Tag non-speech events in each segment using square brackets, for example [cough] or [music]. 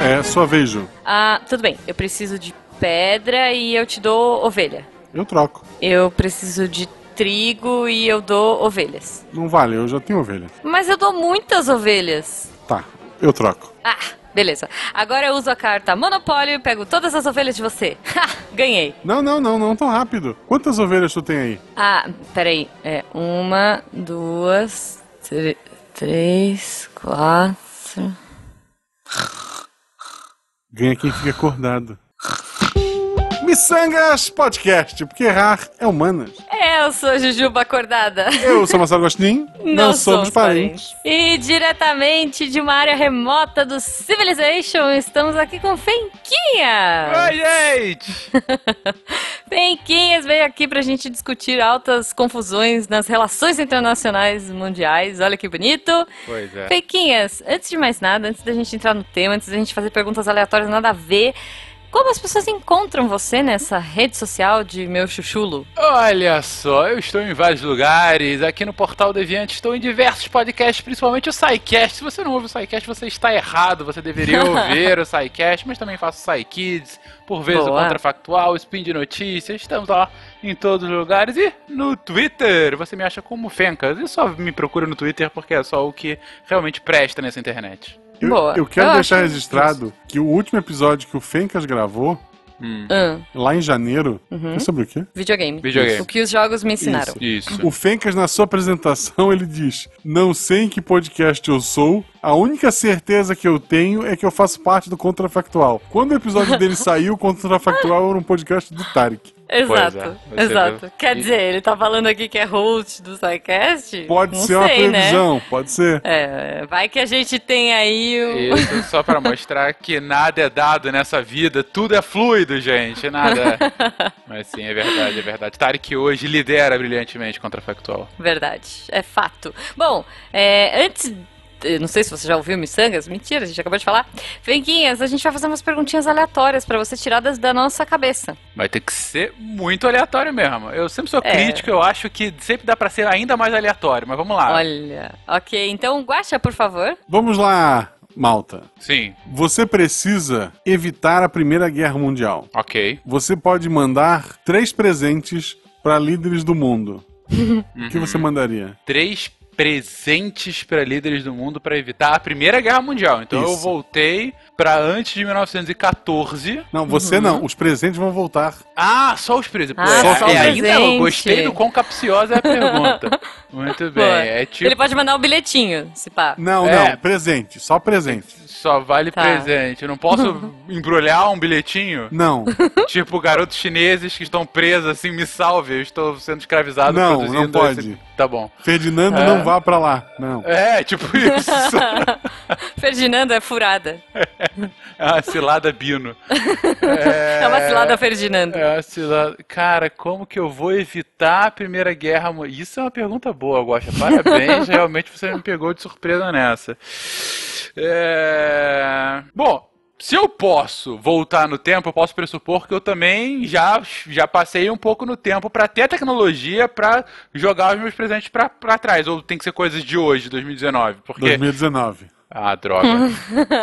É, sua vez, Ju. Ah, tudo bem. Eu preciso de pedra e eu te dou ovelha. Eu troco. Eu preciso de trigo e eu dou ovelhas. Não vale, eu já tenho ovelha. Mas eu dou muitas ovelhas. Tá, eu troco. Ah, beleza. Agora eu uso a carta Monopólio e pego todas as ovelhas de você. [laughs] Ha, ganhei. Não, não, não, não tão rápido. Quantas ovelhas tu tem aí? Ah, peraí. É uma, duas, tr- três, quatro. Ganha quem fica acordado. Missangas Podcast, porque errar é humanas. Eu sou Jujuba Acordada. Eu sou Marcelo Agostinho, não, somos parentes. E diretamente de uma área remota do Civilization, estamos aqui com Fenquinha. Oi, gente! [laughs] Fenquinhas veio aqui pra gente discutir altas confusões nas relações internacionais mundiais. Olha que bonito. Pois é. Fenquinhas, antes de mais nada, antes da gente entrar no tema, antes da gente fazer perguntas aleatórias nada a ver, como as pessoas encontram você nessa rede social de meu chuchulo? Olha só, eu estou em vários lugares. Aqui no Portal Deviante estou em diversos podcasts, principalmente o SciCast. Se você não ouve o SciCast, você está errado. Você deveria [laughs] ouvir o SciCast, mas também faço SciKids, por vezes o Boa. Contrafactual, o Spin de Notícias. Estamos lá em todos os lugares. E no Twitter, você me acha como Fencas. E só me procura no Twitter porque é só o que realmente presta nessa internet. Eu, Boa. eu quero Eu deixar acho registrado que o último episódio que o Fencas gravou, Hum. Ah, lá em janeiro, Uhum. é sobre o quê? videogame. Videogame. O que os jogos me ensinaram. Isso. Isso. O Fencas, na sua apresentação, [laughs] ele diz: Não sei em que podcast eu sou, a única certeza que eu tenho é que eu faço parte do Contrafactual. Quando o episódio dele [laughs] saiu, o Contrafactual era um podcast do Tarek. Exato, Pois é, exato. viu. Quer E- dizer, ele tá falando aqui que é host do SciCast? Pode Não ser uma sei, né? previsão, pode ser. É, vai que a gente tem aí o... Isso só pra mostrar que nada é dado nessa vida, tudo é fluido, gente, nada. [laughs] Mas sim, é verdade, é verdade. Tarek hoje lidera brilhantemente contra Factual. Verdade, é fato. Bom, é, antes. Eu Não sei se você já ouviu Missangas, mentira, a gente acabou de falar. Fenquinhas, a gente vai fazer umas perguntinhas aleatórias pra você tiradas da nossa cabeça. Vai ter que ser muito aleatório mesmo. Eu sempre sou É. crítico, eu acho que sempre dá pra ser ainda mais aleatório, mas vamos lá. Olha, ok, então Guaxa, por favor. Vamos lá, Malta. Sim, Você precisa evitar a Primeira Guerra Mundial. ok. Você pode mandar três presentes para líderes do mundo. [laughs] O que você mandaria? Três presentes pra líderes do mundo pra evitar a Primeira Guerra Mundial. Então eu Isso. voltei pra antes de 1914. Não, você não. Os presentes vão voltar. Ah, só os presentes. Ah, Pô, só é, os ainda eu presentes. gostei do quão capciosa é a pergunta. [laughs] Muito bem. É tipo, Ele pode mandar um bilhetinho, se pá. Não, É. não. Presente. Só presente. só vale Tá. presente. Eu não posso [laughs] embrulhar um bilhetinho? Não. [laughs] tipo, garotos chineses que estão presos, assim, me salve, eu estou sendo escravizado Não, produzindo não pode. esse- Tá bom. Ferdinando É. não vá pra lá. Não. É, tipo isso. [laughs] Ferdinando é furada. é uma cilada Bino. É, uma cilada Ferdinando. É uma cilada... Cara, como que eu vou evitar a Primeira Guerra Mundial? Isso é uma pergunta boa, Guaxa. Parabéns, [laughs] realmente você me pegou de surpresa nessa. É... Bom, se eu posso voltar no tempo, eu posso pressupor que eu também já, já passei um pouco no tempo pra ter a tecnologia pra jogar os meus presentes pra, pra trás. Ou tem que ser coisas de hoje, 2019. Porque 2019. ah, droga.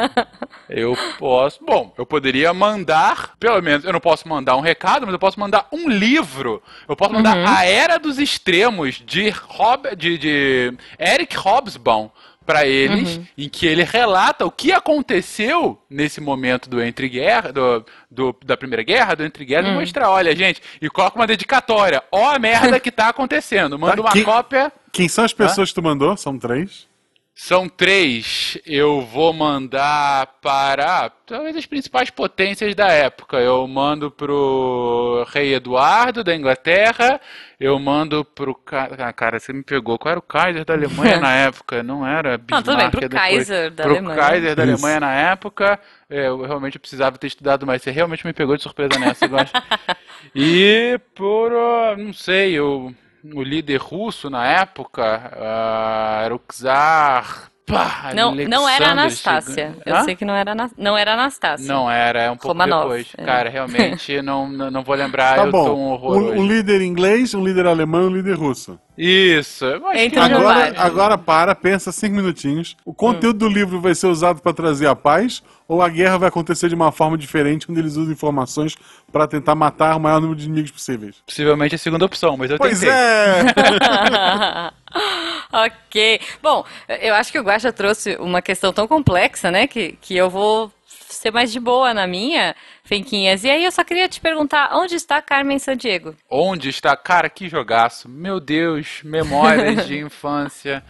[laughs] eu posso. Bom, eu poderia mandar. Pelo menos, eu não posso mandar um recado, mas eu posso mandar um livro. Eu posso mandar A Era dos Extremos de, Rob, de, de Eric Hobsbawm para eles, em que ele relata o que aconteceu nesse momento do entre guerra, do, do- da primeira guerra, do entre guerra, e mostrar, olha, gente, e coloca uma dedicatória. Ó a merda que tá acontecendo. Manda Tá, uma que- cópia. Quem são as pessoas que tu mandou? São três? São três. Eu vou mandar para talvez as principais potências da época. Eu mando pro rei Eduardo da Inglaterra. Eu mando pro ah, cara, você me pegou. Qual era o Kaiser da Alemanha na [laughs] época? Não era Bismarck. tudo bem, pro depois. Kaiser da pro Alemanha. Kaiser da Isso. Alemanha na época. É, Eu realmente precisava ter estudado mais. Você realmente me pegou de surpresa nessa, eu acho. [laughs] E por, ah, não sei, o, o líder russo na época ah, era o Czar. Pá, Não, não era Anastácia. Eu Hã? sei que não era, não era Anastácia. Não era, é um pouco Romanov, depois. é. Cara, realmente [laughs] não, não vou lembrar, Tá eu tô um bom. horror Um, um líder inglês, um líder alemão e um líder russo. Isso. acho que- Agora, agora para, pensa cinco minutinhos. O conteúdo do livro vai ser usado para trazer a paz ou a guerra vai acontecer de uma forma diferente, onde eles usam informações para tentar matar o maior número de inimigos possíveis? Possivelmente a segunda opção, mas eu Pois tentei. é! [laughs] [laughs] [laughs] ok. Bom, eu acho que o Guaxa trouxe uma questão tão complexa, né? Que, que eu vou ser mais de boa na minha, Fenquinhas. E aí eu só queria te perguntar, onde está Carmen Sandiego? Onde está? Cara, que jogaço. Meu Deus, memórias de [laughs] infância.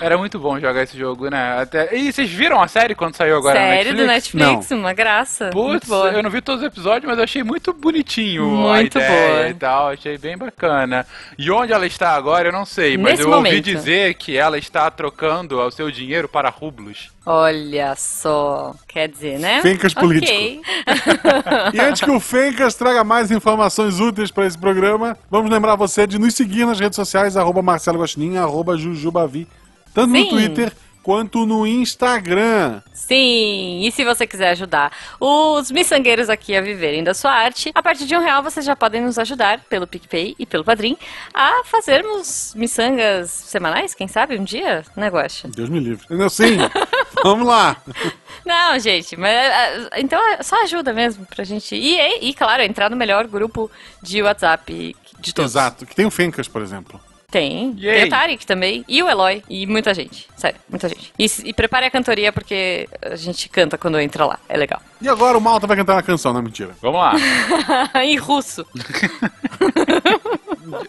Era muito bom jogar esse jogo, né? Até... E vocês viram a série quando saiu agora Série na do Netflix? Netflix, uma graça. Putz, boa. eu não vi todos os episódios, mas eu achei muito bonitinho Muito a ideia boa. e tal, achei bem bacana. E onde ela está agora, eu não sei, mas Nesse eu ouvi momento. dizer que ela está trocando o seu dinheiro para rublos. Olha só. Quer dizer, né? Fencas político. [laughs] E antes que o Fencas traga mais informações úteis para esse programa, vamos lembrar você de nos seguir nas redes sociais, arroba Marcelo Guaxinim, arroba Jujubavi, tanto no Sim. Twitter quanto no Instagram. Sim, e se você quiser ajudar os miçangueiros aqui a viverem da sua arte, a partir de um real vocês já podem nos ajudar pelo PicPay e pelo Padrim a fazermos miçangas semanais, quem sabe, um dia, né, Guaxa? Deus me livre. Entendeu? Sim, [laughs] vamos lá. Não, gente, mas ah, então é só ajuda mesmo pra gente. E, e, e, claro, entrar no melhor grupo de WhatsApp de todos. Exato, que tem o Fencas, por exemplo. Tem. E? Tem o Tarek também. E o Eloy. E muita gente. Sério, muita gente. E, e prepare a cantoria porque a gente canta quando entra lá. É legal. E agora o Malta vai cantar uma canção, não é mentira. Vamos lá. [laughs] em russo. [laughs]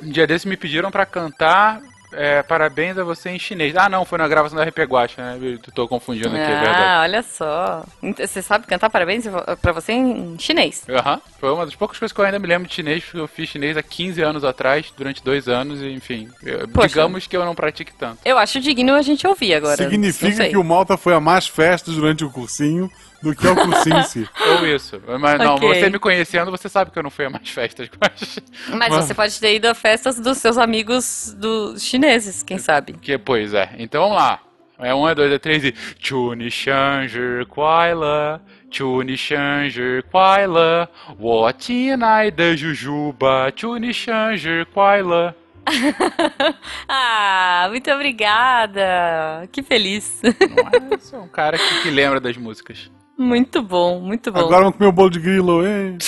Um dia desses me pediram pra cantar é, Parabéns a você em chinês. Ah, não, foi na gravação da RP Guacha, né? Eu tô confundindo aqui, é verdade. Ah, olha só. Você sabe cantar parabéns pra você em chinês. Aham. Foi uma das poucas coisas que eu ainda me lembro de chinês, porque eu fiz chinês há 15 anos atrás, durante dois anos, e enfim. eu- digamos que eu não pratique tanto. Eu acho digno a gente ouvir agora. Significa que o Malta foi a mais festas durante o cursinho do que é o si. [laughs] Ou isso. Mas não, Ok. você me conhecendo, você sabe que eu não fui a mais festas. [laughs] Mas... Mas você pode ter ido a festas dos seus amigos dos chineses, quem sabe? Que, pois é. Então vamos lá. É um, é dois, é três e. Chuni Shanger Kwaila. Chuni Shanger Kwaila. Wotinai da Jujuba. Chuni Shanger Kwaila. [laughs] Ah, muito obrigada. Que feliz. Não é? Você é um cara que, que lembra das músicas. Muito bom, muito bom. Agora vamos comer o bolo de grilo, hein? [laughs]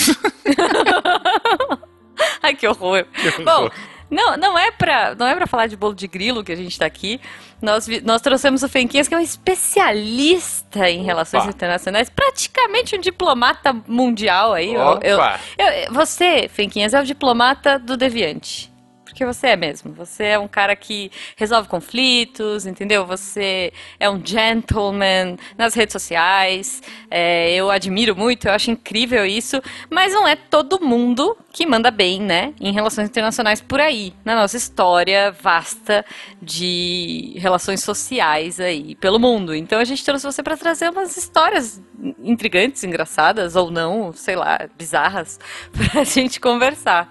Ai, que horror. Bom, não, não é pra, não é pra falar de bolo de grilo que a gente tá aqui. Nós, nós trouxemos o Fenquinhas, que é um especialista em relações Opa. internacionais, praticamente um diplomata mundial aí. Eu- eu- eu- você, Fenquinhas, é o diplomata do deviante. Porque você é mesmo. Você é um cara que resolve conflitos, entendeu? Você é um gentleman nas redes sociais. É, eu admiro muito, eu acho incrível isso. Mas não é todo mundo que manda bem, né? Em relações internacionais por aí. Na nossa história vasta de relações sociais aí pelo mundo. Então a gente trouxe você para trazer umas histórias intrigantes, engraçadas ou não, sei lá, bizarras, [laughs] pra gente conversar.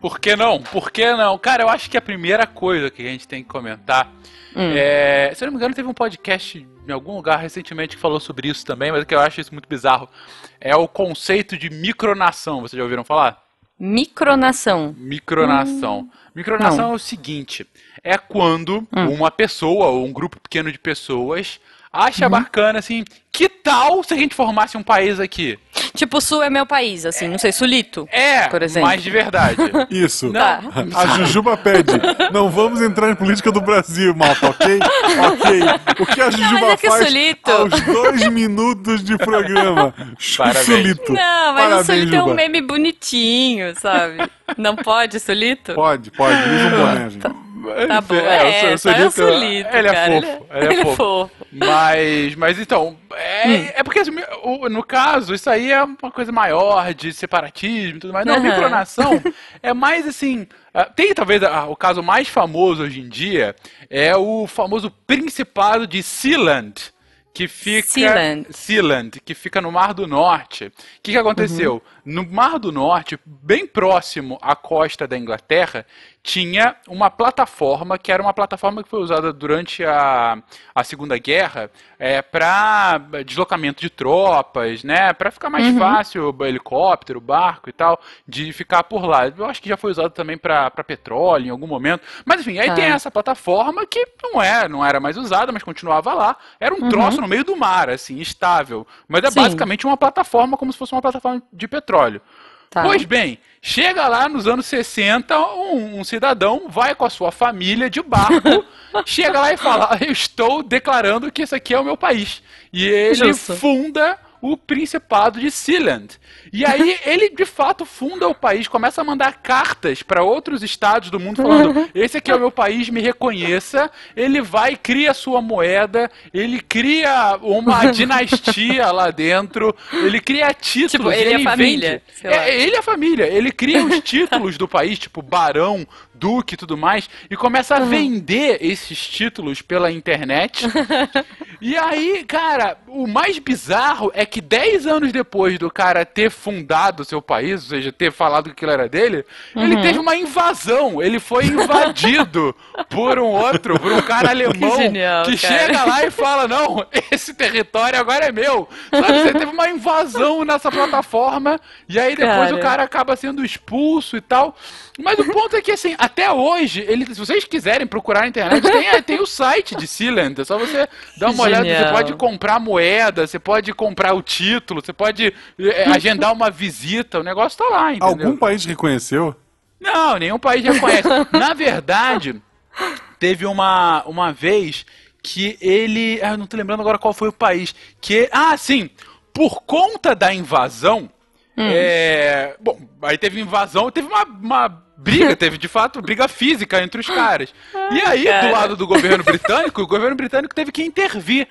Por que não? Por que não? Cara, eu acho que a primeira coisa que a gente tem que comentar Hum. é. Se eu não me engano, teve um podcast em algum lugar recentemente que falou sobre isso também, mas é que eu acho isso muito bizarro. É o conceito de micronação. Vocês já ouviram falar? Micronação. Micronação. Micronação Não. é o seguinte: é quando Hum. uma pessoa ou um grupo pequeno de pessoas acha Uhum. bacana assim, que tal se a gente formasse um país aqui? Tipo, o Sul é meu país, assim, não sei, Sulito. É, Por exemplo. mas de verdade. [laughs] Isso. Não. Tá. A Jujuba pede. Não vamos entrar em política do Brasil, Malta, ok? Ok. O que a Jujuba mas é que faz Sulito- aos dois minutos de programa? [laughs] Parabéns. Sulito. Não, mas Parabéns, o Sulito é um Juba. meme bonitinho, sabe? Não pode, Sulito? Pode, pode. Usa um boné, gente. Tá bom, É, é, o só é o Sulito, Sulito, ele é fofo, ele é fofo. Mas, mas então, é, Hum. é porque assim, no caso, isso aí é uma coisa maior de separatismo e tudo mais. Não, Aham. micronação [laughs] é mais assim. ah, Tem talvez ah, o caso mais famoso hoje em dia é o famoso Principado de Sealand. Que fica. Sealand. Sealand, que fica no Mar do Norte. O que, que aconteceu? Uhum. No Mar do Norte, bem próximo à costa da Inglaterra, tinha uma plataforma que era uma plataforma que foi usada durante a, a Segunda Guerra é, para deslocamento de tropas, né? Para ficar mais uhum. fácil, helicóptero, barco e tal, de ficar por lá. Eu acho que já foi usado também para petróleo em algum momento. Mas enfim, aí tem tá. essa plataforma que não é, não era mais usada, mas continuava lá. Era um uhum. troço no meio do mar, assim, estável. Mas é Sim. basicamente uma plataforma como se fosse uma plataforma de petróleo. Tá. Pois bem, chega lá nos anos 60, um, um, cidadão vai com a sua família de barco, [laughs] chega lá e fala: Eu estou declarando que esse aqui é o meu país. E ele Justo. funda o Principado de Sealand. E aí [laughs] ele de fato funda o país, começa a mandar cartas para outros estados do mundo falando: esse aqui é o meu país, me reconheça. Ele vai cria sua moeda, ele cria uma [laughs] dinastia lá dentro, ele cria títulos, tipo, ele, ele é família. É, ele é família, ele cria os [laughs] títulos do país, tipo barão, duque e tudo mais, e começa a vender esses títulos pela internet. [laughs] e aí, cara, o mais bizarro é que 10 anos depois do cara ter fundado o seu país, ou seja, ter falado que aquilo era dele, uhum. ele teve uma invasão. Ele foi invadido [laughs] por um outro, por um cara alemão que, genial, que chega lá e fala: Não, esse território agora é meu. Sabe, você teve uma invasão nessa plataforma, e aí depois cara. o cara acaba sendo expulso e tal. Mas o ponto é que, assim, até hoje, ele, se vocês quiserem procurar na internet, tem, tem o site de Sealand. É só você dar uma olhada. Você pode comprar moeda, você pode comprar o título, você pode é, agendar uma visita. O negócio tá lá, entendeu? Algum país reconheceu? Não, nenhum país reconhece. Na verdade, teve uma, uma vez que ele. Ah, eu não tô lembrando agora qual foi o país. Que. Ah, sim! Por conta da invasão. Hum. É, bom, aí teve invasão, teve uma, uma briga, teve de fato briga física entre os caras. E aí, Cara. do lado do governo britânico, o governo britânico teve que intervir.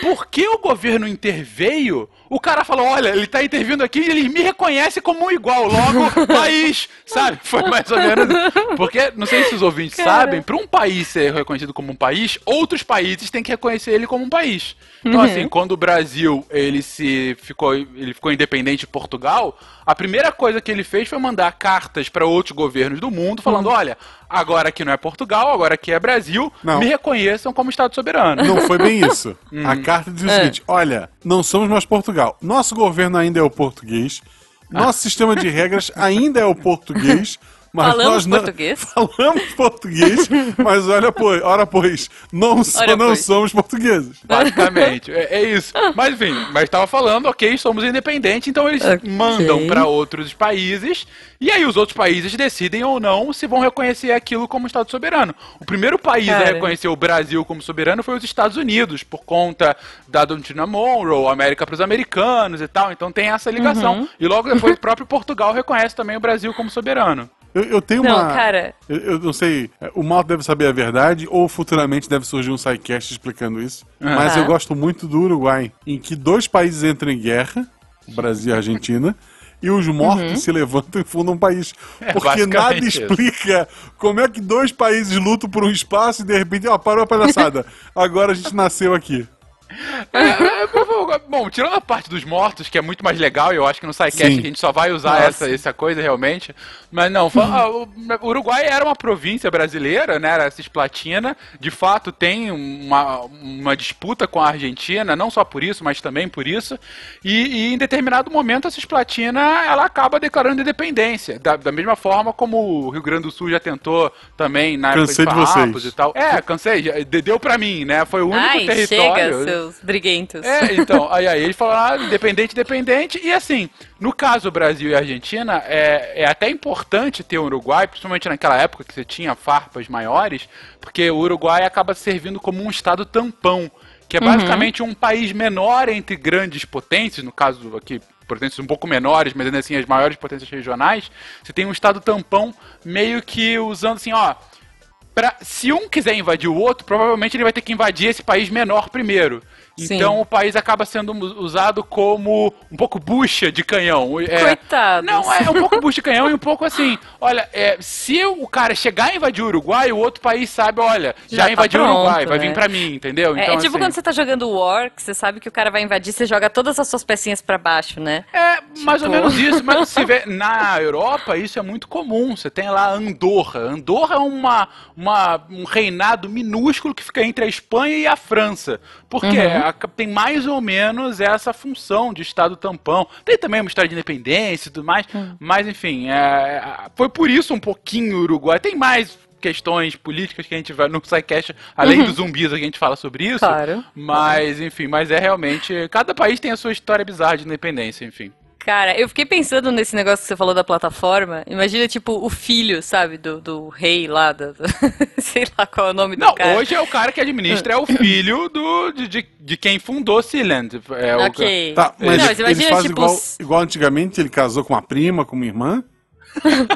Porque o governo interveio, o cara falou: olha, ele tá intervindo aqui e ele me reconhece como um igual, logo [laughs] país, sabe? Foi mais ou menos. Porque, não sei se os ouvintes cara. sabem, para um país ser reconhecido como um país, outros países têm que reconhecer ele como um país. Então, uhum. assim, quando o Brasil ele se ficou, ele ficou independente de Portugal, a primeira coisa que ele fez foi mandar cartas para outros governos do mundo falando: uhum. olha, agora aqui não é Portugal, agora aqui é Brasil, não. me reconheçam como Estado soberano. Não foi bem isso. [laughs] Hum. A carta diz o é. seguinte: olha, não somos mais Portugal. Nosso governo ainda é o português. Nosso ah. sistema de regras ainda é o português. [laughs] Mas falamos nós português? [laughs] Falamos português, mas olha, pois, ora, pois, não, so, não pois. somos portugueses. Basicamente, [laughs] é, é, isso. Mas enfim, mas estava falando, ok, somos independentes, então eles okay. mandam para outros países, e aí os outros países decidem ou não se vão reconhecer aquilo como Estado soberano. O primeiro país Cara. a reconhecer o Brasil como soberano foi os Estados Unidos, por conta da doutrina Monroe, América para os americanos e tal, então tem essa ligação. Uhum. E logo depois o próprio Portugal reconhece também o Brasil como soberano. Eu, eu tenho não, uma. cara. Eu, eu, não sei, o Mal deve saber a verdade, ou futuramente deve surgir um sidecast explicando isso. Uhum. Mas eu gosto muito do Uruguai, em que dois países entram em guerra, Brasil e Argentina. e os mortos uhum. se levantam e fundam um país. É, Porque nada explica isso. como é que dois países lutam por um espaço e de repente, ó, parou a palhaçada. [laughs] Agora a gente nasceu aqui. É, é, bom, tirando a parte dos mortos, que é muito mais legal, eu acho que no SciCast a gente só vai usar essa, essa coisa realmente. Mas não, [laughs] o Uruguai era uma província brasileira, né? Era Cisplatina. De fato, tem uma, uma disputa com a Argentina, não só por isso, mas também por isso. E, e em determinado momento a Cisplatina ela acaba declarando independência. Da, da, mesma forma como o Rio Grande do Sul já tentou também na cansei época de, de vocês. e tal. É, cansei. Deu pra mim, né? Foi o único Ai, território. Chega, seus briguentos. É, então, aí, aí ele falou, ah, independente, independente. E assim, no caso Brasil e Argentina, é, é até importante ter o Uruguai, principalmente naquela época que você tinha farpas maiores, porque o Uruguai acaba servindo como um estado tampão, que é uhum. basicamente uhum. um país menor entre grandes potências, no caso aqui potências um pouco menores, mas ainda assim as maiores potências regionais, você tem um estado tampão meio que usando assim, ó, pra, se um quiser invadir o outro, provavelmente ele vai ter que invadir esse país menor primeiro. Sim. Então o país acaba sendo usado como um pouco bucha de canhão. É, Coitados. Não, é um pouco bucha de canhão e um pouco assim. Olha, é, se o cara chegar a invadir o Uruguai, o outro país sabe, olha, já, Já tá invadiu o Uruguai, pronto, vai né? vir pra mim, entendeu? É, Então, é tipo assim, quando você tá jogando War, que você sabe que o cara vai invadir, você joga todas as suas pecinhas pra baixo, né? É, mais ou Tipo- menos isso, mas se vê, [laughs] na Europa isso é muito comum. Você tem lá Andorra. Andorra é uma, uma, um reinado minúsculo que fica entre a Espanha e a França. Porque Uhum. A- tem mais ou menos essa função de Estado tampão. Tem também uma história de independência e tudo mais, Hum. mas enfim, é, foi por isso um pouquinho o Uruguai. Tem mais questões políticas que a gente vai no SciCast, além dos zumbis, a gente fala sobre isso. Uhum. Claro. Mas, enfim, mas é realmente. Cada país tem a sua história bizarra de independência, enfim. Cara, eu fiquei pensando nesse negócio que você falou da plataforma. Imagina, tipo, o filho, sabe, do, do rei lá, do, do- [laughs] sei lá qual é o nome Não, do cara. hoje é o cara que administra, é o filho do, de, de, de quem fundou Sealand. É o- Ok. Tá, mas, Não, mas eles imagina, fazem tipo, igual, igual antigamente, ele casou com uma prima, com uma irmã. [laughs]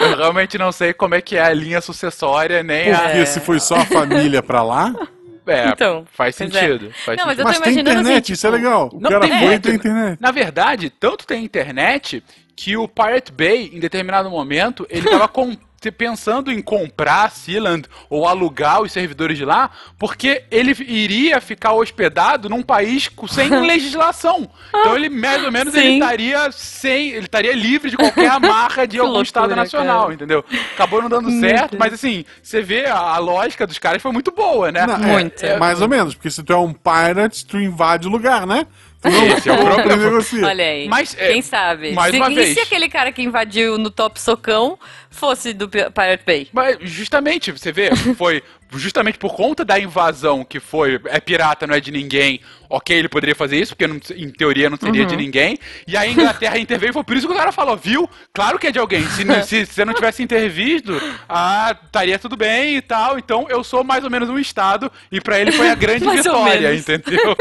Eu realmente não sei como é que é a linha sucessória, nem a. Porque se foi só a família pra lá. [laughs] É, Então, faz é. sentido. Faz Não, mas sentido. eu tô Mas tem imaginando internet, assim, isso é tipo, legal. O Não, cara tem tem internet. Na verdade, tanto tem internet que o Pirate Bay, em determinado momento, ele tava com- pensando em comprar Sealand ou alugar os servidores de lá, porque ele iria ficar hospedado num país sem [laughs] legislação. Então ele, mais ou menos, ele estaria sem. Ele estaria livre de qualquer amarra de [laughs] algum loucura, Estado nacional, cara. entendeu? Acabou não dando certo, mas assim, você vê a, a lógica dos caras foi muito boa, né? Não, é- Muito. é mais ou menos, porque se tu é um pirate, tu invade o lugar, né? Esse é o [laughs] problema. Olha aí. Mas, é, Quem sabe? mais se, uma e vez. se aquele cara que invadiu no Top Socão fosse do Pi- Pirate Bay? Mas justamente, você vê, foi justamente por conta da invasão que foi, é pirata, não é de ninguém. Ok, ele poderia fazer isso, porque não- em teoria não seria Uhum. de ninguém. E a Inglaterra [laughs] interveio, foi por isso que o cara falou, viu? Claro que é de alguém. Se, não- se, se você não tivesse intervisto, [laughs] ah, estaria tudo bem e tal. Então eu sou mais ou menos um Estado, e pra ele foi a grande vitória, entendeu?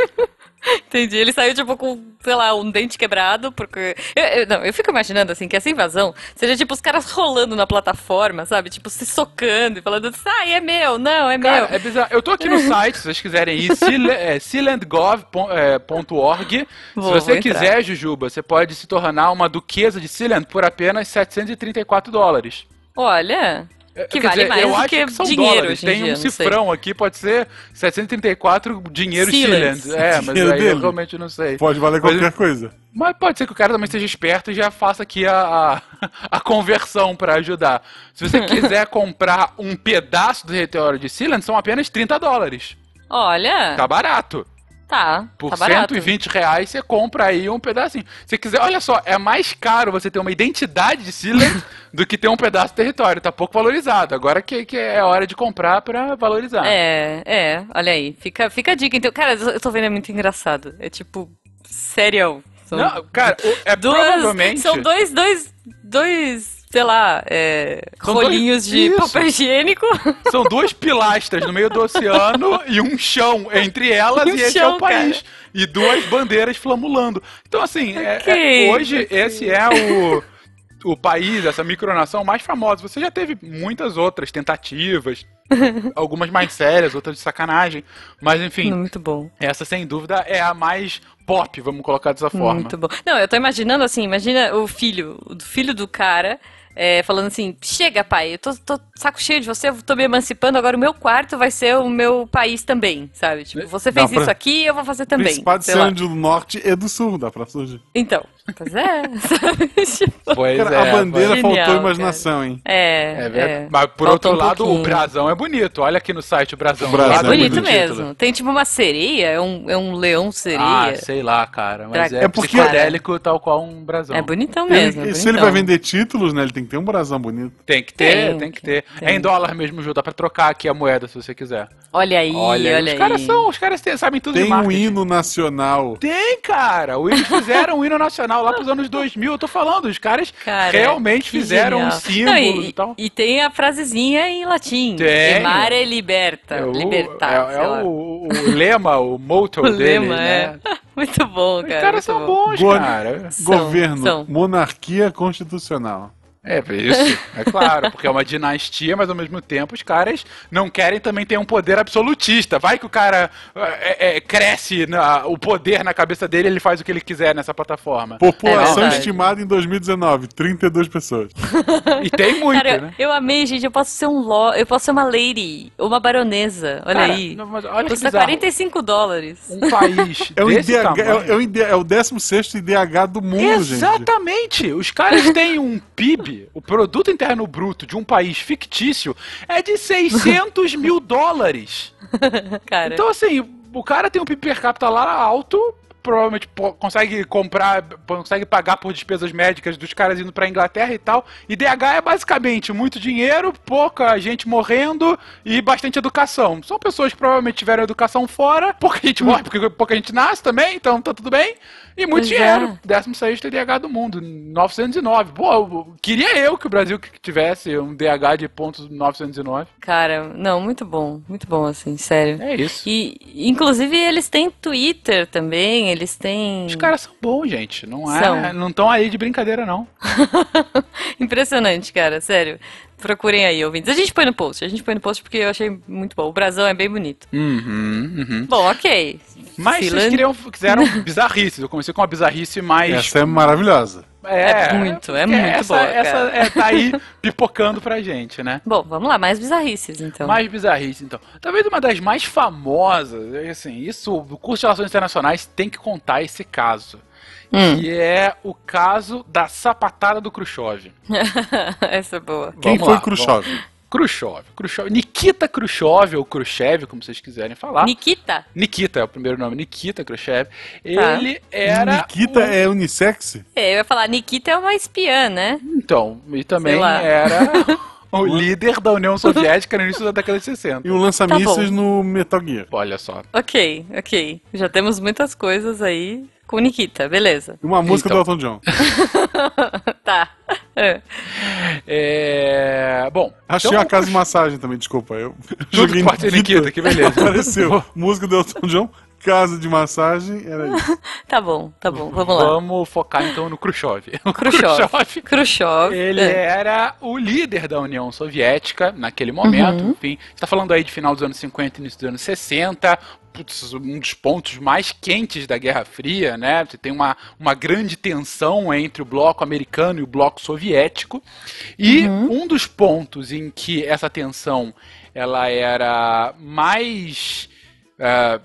Entendi. Ele saiu, tipo, com, sei lá, um dente quebrado, porque. Eu, eu- não, eu fico imaginando, assim, que essa invasão seja, tipo, os caras rolando na plataforma, sabe? Tipo, se socando e falando, ai, é meu, não, é Cara, meu. é bizarro. Eu tô aqui no site, se vocês quiserem ir, seal- é, sealandgov.org. Se você quiser, Jujuba, você pode se tornar uma duquesa de Sealand por apenas 734 dólares. Olha. Que Quer vale dizer, mais eu do acho que, que são dinheiro dólares. hoje em Tem dia, um não sei. cifrão aqui, pode ser 734 dinheiro. Sealand. É, mas Dinheiro aí dele. eu realmente não sei. Pode valer Mas- qualquer coisa. Mas pode ser que o cara também seja esperto e já faça aqui a, a, [laughs] a conversão pra ajudar. Se você [laughs] quiser comprar um pedaço do território de Sealand, são apenas 30 dólares. Olha, Tá barato. Tá, Por tá barato. 120 reais você compra aí um pedacinho. Se quiser, olha só, é mais caro você ter uma identidade de Sealand [laughs] do que ter um pedaço de território. Tá pouco valorizado. Agora que, que é hora de comprar pra valorizar. É, é, olha aí. Fica, fica a dica. Então, cara, eu tô vendo, é muito engraçado. É tipo, sério. São Não, cara, é duas, provavelmente. São dois, dois, dois, sei lá, é, São dois- rolinhos de Isso. papel higiênico. [laughs] São duas pilastras no meio do oceano e um chão entre elas E um e, esse é chão, o país. E duas bandeiras flamulando. Então, assim, é- Ok, é- hoje ok. esse é o, o país, essa micronação mais famosa. Você já teve muitas outras tentativas, [laughs] algumas mais sérias, outras de sacanagem. Mas, enfim, Muito bom. essa sem dúvida é a mais pop, vamos colocar dessa forma. Muito bom. Não, eu tô imaginando assim, imagina o filho, o filho do cara. É, falando assim, chega pai, eu tô, tô saco cheio de você, eu tô me emancipando, agora o meu quarto vai ser o meu país também, sabe? Tipo, você Dá fez pra- isso aqui, eu vou fazer também. Principado. Sealand do Norte e do Sul, dá pra surgir. Então, pois é, [laughs] sabe? Tipo, Pois Cara, é, a bandeira pois- faltou Genial, imaginação, hein? é, É verdade. é. Mas por Faltou outro um lado, o pouquinho. brasão é bonito. Olha aqui no site o brasão. O brasão É é bonito bonito. título. mesmo. Tem tipo uma sereia, é um, é um leão sereia. Ah, sei lá, cara. Mas é, É porque- psicodélico tal qual um brasão. é bonitão Ele- mesmo. é se ele vai vender títulos, né? Ele tem que ter um brasão bonito. Tem que ter, tem, Tem, que ter. tem. É em dólar mesmo, Ju. Dá pra trocar aqui a moeda se você quiser. Olha aí, olha, os aí. caras são, os caras têm- sabem tudo de Tem um hino nacional. Tem, cara. O- Eles fizeram um hino nacional lá pros anos 2000. Eu tô falando, os caras Cara, realmente fizeram um genial. símbolo Não, e, e, tal. e tem a frasezinha em latim. Tem. Emare liberta. É o, libertar. é, é o, o lema, o motto [laughs] O dele, lema, né? é. [laughs] Muito bom, Os cara. caras muito são bom. bons, cara. São, Governo, são. monarquia constitucional. É, isso, é claro, porque é uma dinastia, mas ao mesmo tempo os caras não querem também ter um poder absolutista. Vai que o cara é, é, cresce na, o poder na cabeça dele ele faz o que ele quiser nessa plataforma. População é estimada em 2019, 32 pessoas. E tem muito, cara, né? Eu amei, gente. Eu posso ser um lo... eu posso ser uma lady, uma baronesa. Olha cara, aí. Não, mas olha Custa 45 dólares. Um país é o desse IDH, tamanho. É, é, o 16 IDH do mundo, Exatamente. gente. Exatamente. Os caras têm um PIB, o produto interno bruto de um país fictício é de 600 [laughs] mil dólares. Cara. Então assim, o cara tem um PIB per capita lá alto provavelmente consegue comprar, consegue pagar por despesas médicas dos caras indo pra Inglaterra e tal. E DH é basicamente muito dinheiro, pouca gente morrendo e bastante educação. São pessoas que provavelmente tiveram educação fora, pouca gente morre porque pouca gente nasce também, então tá tudo bem. E muito pois dinheiro. É. 16 DH do mundo, 909. Pô, queria eu que o Brasil tivesse um DH de pontos 909. Cara, não, muito bom. Muito bom, assim, sério. É isso. E, inclusive, eles têm Twitter também, eles têm... Os caras são bons, gente. Não é, são. não estão aí de brincadeira, não. [laughs] Impressionante, cara, sério. Procurem aí, ouvintes. A gente põe no post, a gente põe no post porque eu achei muito bom. O brasão é bem bonito. Uhum, uhum. Bom, ok. Mas vocês queriam, quiseram bizarrices. Eu comecei com uma bizarrice mais. Essa é maravilhosa. É, é muito, é muito essa, boa. Essa é, tá aí [laughs] pipocando pra gente, né? Bom, vamos lá, mais bizarrices então. Mais bizarrices então. Talvez uma das mais famosas, assim, isso, o curso de Relações Internacionais tem que contar esse caso. Hum. Que é o caso da sapatada do Khrushchev. [laughs] Essa é boa. Quem vamos foi lá, Khrushchev? Vamos. Khrushchev. Khrushchev. Nikita Khrushchev, ou Khrushchev, como vocês quiserem falar. Nikita? Nikita é o primeiro nome, Nikita Khrushchev. Tá. Ele era. Nikita um... é unissex? É, eu ia falar, Nikita é uma espiã, né? Então, e também era. [laughs] o líder da União Soviética no início da década de 60. E um lança-mísseis tá no Metal Gear. Olha só. Ok, ok. Já temos muitas coisas aí com Nikita, beleza. Uma música então. do Elton John. [laughs] tá. É. é... Bom. Achei então... uma casa de massagem também, desculpa. Eu Tudo joguei ser Nikita, que beleza. Apareceu. música do Elton John, casa de massagem, era isso. [laughs] tá bom, tá bom, vamos lá. Vamos focar então no Khrushchev. [laughs] O Khrushchev. Khrushchev. Ele é. era o líder da União Soviética naquele momento, uhum. enfim. está falando aí de final dos anos 50 e início dos anos 60, putz, um dos pontos mais quentes da Guerra Fria, né? Você tem uma, uma grande tensão entre o bloco americano e o bloco soviético. E uhum. um dos pontos em que essa tensão ela era mais uh,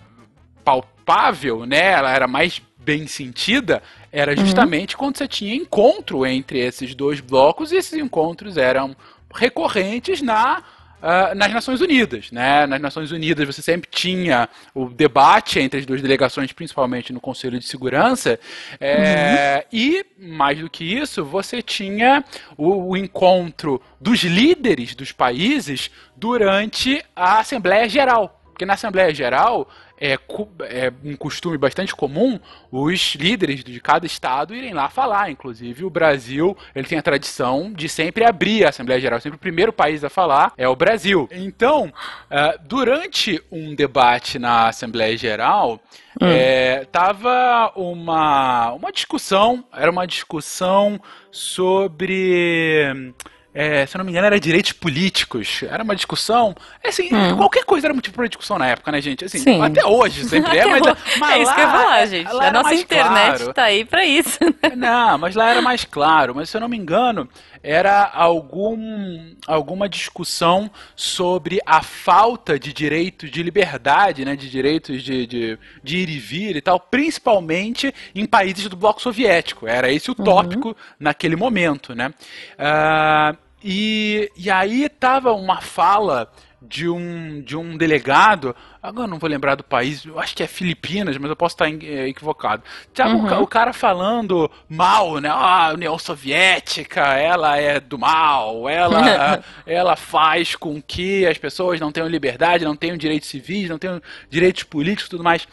palpável, né? Ela era mais bem sentida, era uhum. justamente uhum. quando você tinha encontro entre esses dois blocos, e esses encontros eram recorrentes na Uh, nas Nações Unidas. Né? Nas Nações Unidas você sempre tinha o debate entre as duas delegações, principalmente no Conselho de Segurança, é, uhum. e, mais do que isso, você tinha o, o, encontro dos líderes dos países durante a Assembleia Geral. Porque na Assembleia Geral é, é, um costume bastante comum os líderes de cada estado irem lá falar. Inclusive, o Brasil ele tem a tradição de sempre abrir a Assembleia Geral. Sempre o primeiro país a falar é o Brasil. Então, uh, durante um debate na Assembleia Geral, hum. é, tava uma, uma discussão, era uma discussão sobre é, se eu não me engano, era direitos políticos. Era uma discussão. É assim, hum. qualquer coisa era motivo para discussão na época, né, gente? Assim, Sim. Até hoje sempre é, [laughs] mas, mas É isso lá, que eu ia falar, gente. A nossa internet claro. tá aí para isso. Né? Não, mas lá era mais claro. Mas se eu não me engano, era algum, alguma discussão sobre a falta de direitos de liberdade, né, de direitos de, de, de ir e vir e tal, principalmente em países do bloco soviético. Era esse o uhum. tópico uhum. naquele momento, né? Uh, e, e aí tava uma fala de um, de um delegado, agora não vou lembrar do país, eu acho que é Filipinas, mas eu posso estar é, equivocado. Sabe, uhum. o, o, cara falando mal, né? Ah, a União Soviética, ela é do mal, ela, [laughs] ela faz com que as pessoas não tenham liberdade, não tenham direitos civis, não tenham direitos políticos e tudo mais.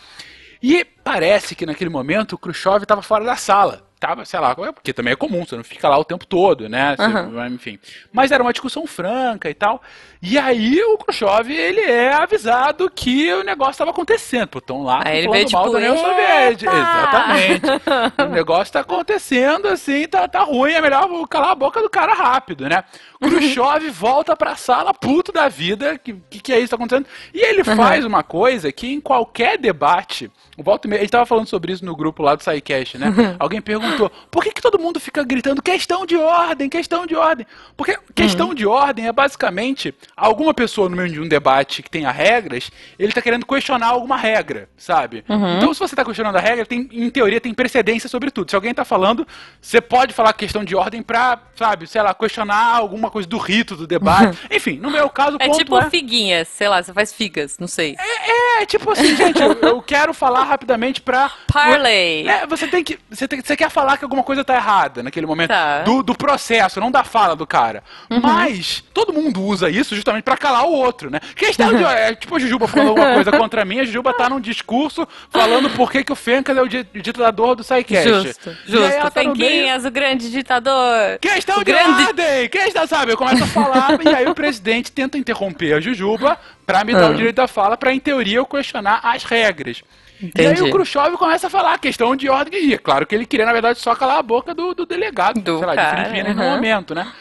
E parece que naquele momento o Khrushchev estava fora da sala. Tava, sei lá, porque também é comum, você não fica lá o tempo todo, né? Você. Enfim. Mas era uma discussão franca e tal. E aí o Khrushchev, ele é avisado que o negócio estava acontecendo. Pô, estão lá Aí ele veio, mal tipo, da União Soviética. Exatamente. [laughs] o negócio tá acontecendo assim, tá, tá ruim, é melhor calar a boca do cara rápido, né? Khrushchev [laughs] volta pra sala puto da vida, que, que que é isso que tá acontecendo? E ele faz uma coisa que em qualquer debate, o volta meia, a gente tava falando sobre isso no grupo lá do SciCast, né? [laughs] Alguém perguntou, por que que todo mundo fica gritando questão de ordem, questão de ordem? Porque questão de ordem é basicamente alguma pessoa no meio de um debate que tenha regras, ele tá querendo questionar alguma regra, sabe? Então se você tá questionando a regra, tem, em teoria tem precedência sobre tudo. Se alguém tá falando, você pode falar questão de ordem pra, sabe, sei lá, questionar alguma coisa do rito do debate. Enfim, no meu caso, o É ponto tipo é... figuinhas, sei lá, você faz figas, não sei. É, tipo assim, gente, eu, eu quero falar rapidamente pra. Parley. É, você tem que. Você, tem- você quer falar que alguma coisa tá errada naquele momento Tá. do, do processo, não da fala do cara. Mas todo mundo usa isso justamente pra calar o outro, né? Questão de. É, tipo a Jujuba falando alguma coisa [laughs] contra mim, a Jujuba tá num discurso falando por que, que o Fencas é o di- ditador do Psycast. Justo, E aí justo. tá no meio- Fenquinhas, o grande ditador. Questão O de grande- ordem! Questão, sabe? Eu começo a falar e aí o presidente tenta interromper a Jujuba pra me dar Ah. o direito da fala pra, em teoria, eu questionar as regras. E aí Entendi. o Khrushchev começa a falar questão de ordem. E é claro que ele queria, na verdade, só calar a boca do, do delegado, Do sei lá, cara, de Filipinas no aham. momento, né?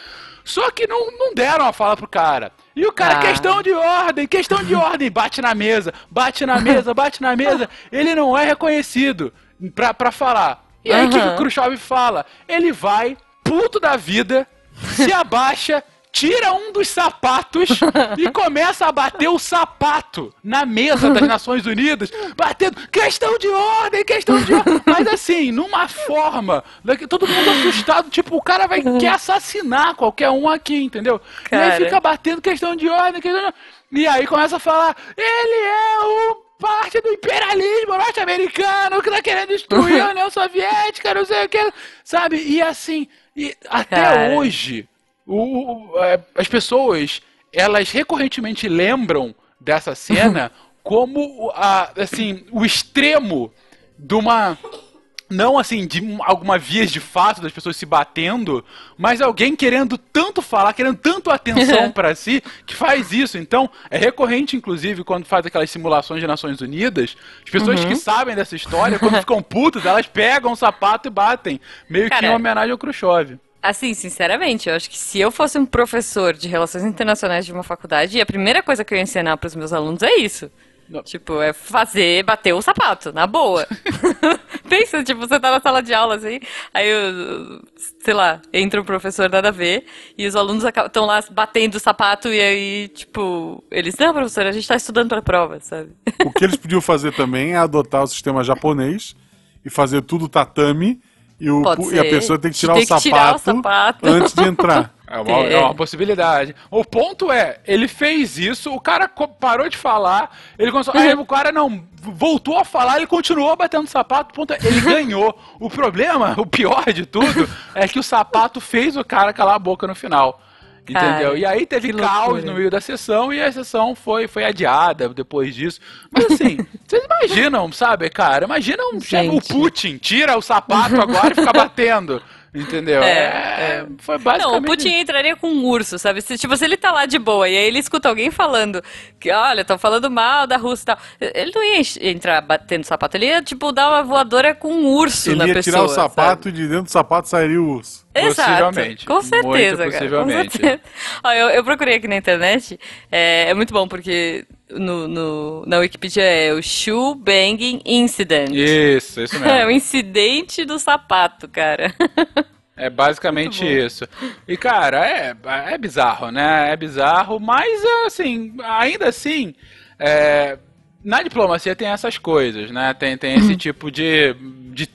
Só que não, não deram a fala pro cara. E o cara, Ah. questão de ordem, questão de ordem, bate na mesa, bate na mesa, bate na mesa. Ele não é reconhecido pra, pra falar. E aí o que, que o. Khrushchev fala? Ele vai, puto da vida, se abaixa, tira um dos sapatos e começa a bater o sapato na mesa das Nações Unidas, batendo questão de ordem, questão de ordem. Mas assim, numa forma, todo mundo assustado, tipo, o cara vai quer assassinar qualquer um aqui, entendeu? E Cara. aí fica batendo questão de ordem, questão de ordem. E aí começa a falar, ele é o parte do imperialismo norte-americano que tá querendo destruir a União Soviética, não sei o que, sabe? E assim, e até Cara. hoje, o- é, as pessoas, elas recorrentemente lembram dessa cena [laughs] como, a, assim, o extremo de uma... Não assim, de um- alguma vias de fato das pessoas se batendo, mas alguém querendo tanto falar, querendo tanto atenção [laughs] pra si, que faz isso. Então, é recorrente, inclusive, quando faz aquelas simulações de Nações Unidas, as pessoas Uhum. que sabem dessa história, quando ficam [laughs] putas, elas pegam o sapato e batem. Meio que em homenagem ao Khrushchev. Assim, sinceramente, eu acho que se eu fosse um professor de relações internacionais de uma faculdade, a primeira coisa que eu ia ensinar para os meus alunos é isso. Não. Tipo, é fazer, bater o sapato, na boa. [laughs] [laughs] Pensa, tipo, você tá na sala de aula, assim, aí, sei lá, entra um professor nada a ver, e os alunos estão lá batendo o sapato, e aí, tipo, eles, não, professor, a gente tá estudando pra prova, sabe? O que eles podiam fazer também é adotar o sistema japonês e fazer tudo tatame e, o, Pode e a pessoa tem que tirar, Tem o, que tirar o sapato antes de entrar. [laughs] É uma, É. é uma possibilidade. O ponto é, ele fez isso, o cara parou de falar, ele começou, aí o cara não voltou a falar, ele continuou batendo sapato, o ponto é, ele ganhou. O problema, o pior de tudo, é que o sapato fez o cara calar a boca no final. Cara, Entendeu? E aí teve caos no meio da sessão e a sessão foi, foi adiada depois disso. Mas assim, [laughs] vocês imaginam, sabe, cara? Imaginam chega o. Putin, tira o sapato agora e fica batendo. Entendeu? É, É, foi Não, basicamente. o Putin entraria com um urso, sabe? Se, tipo, se ele tá lá de boa e aí ele escuta alguém falando que, olha, estão falando mal da Rússia e tal. Ele não ia entrar batendo sapato, ele ia, tipo, dar uma voadora com um urso Ele na ia pessoa. tirar o sabe? sapato e de dentro do sapato sairia o urso. Exato. Possivelmente. Com certeza, Muito cara. possivelmente. Com certeza. [laughs] Ó, eu, eu procurei aqui na internet. É, é muito bom porque no, no- na Wikipedia é o shoe banging incident. Isso, isso [laughs] mesmo. É o incidente do sapato, cara. [laughs] É basicamente isso. E, cara, é, é bizarro, né? É bizarro, mas, assim, ainda assim, é, na diplomacia tem essas coisas, né? Tem, tem esse tipo de, de